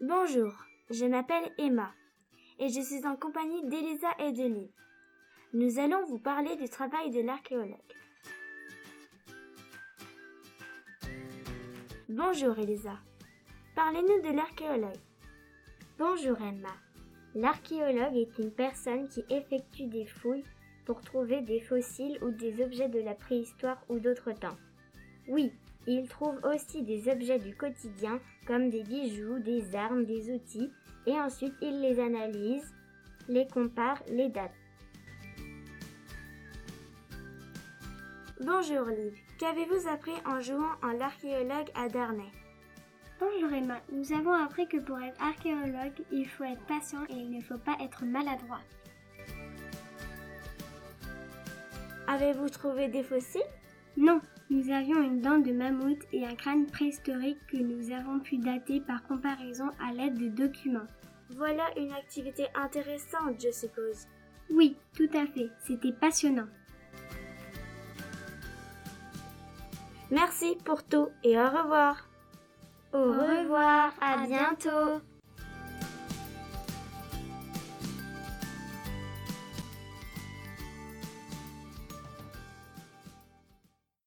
Bonjour, je m'appelle Emma et je suis en compagnie d'Elisa et de Liv. Nous allons vous parler du travail de l'archéologue. Bonjour Elisa. Parlez-nous de l'archéologue. Bonjour Emma. L'archéologue est une personne qui effectue des fouilles pour trouver des fossiles ou des objets de la préhistoire ou d'autres temps. Oui, il trouve aussi des objets du quotidien comme des bijoux, des armes, des outils et ensuite il les analyse, les compare, les date. Bonjour Liv, qu'avez-vous appris en jouant en l'archéologue à Darnay? Bonjour Emma, nous avons appris que pour être archéologue, il faut être patient et il ne faut pas être maladroit. Avez-vous trouvé des fossiles? Non, nous avions une dent de mammouth et un crâne préhistorique que nous avons pu dater par comparaison à l'aide de documents. Voilà une activité intéressante, je suppose. Oui, tout à fait, c'était passionnant. Merci pour tout et au revoir. Au revoir, à bientôt.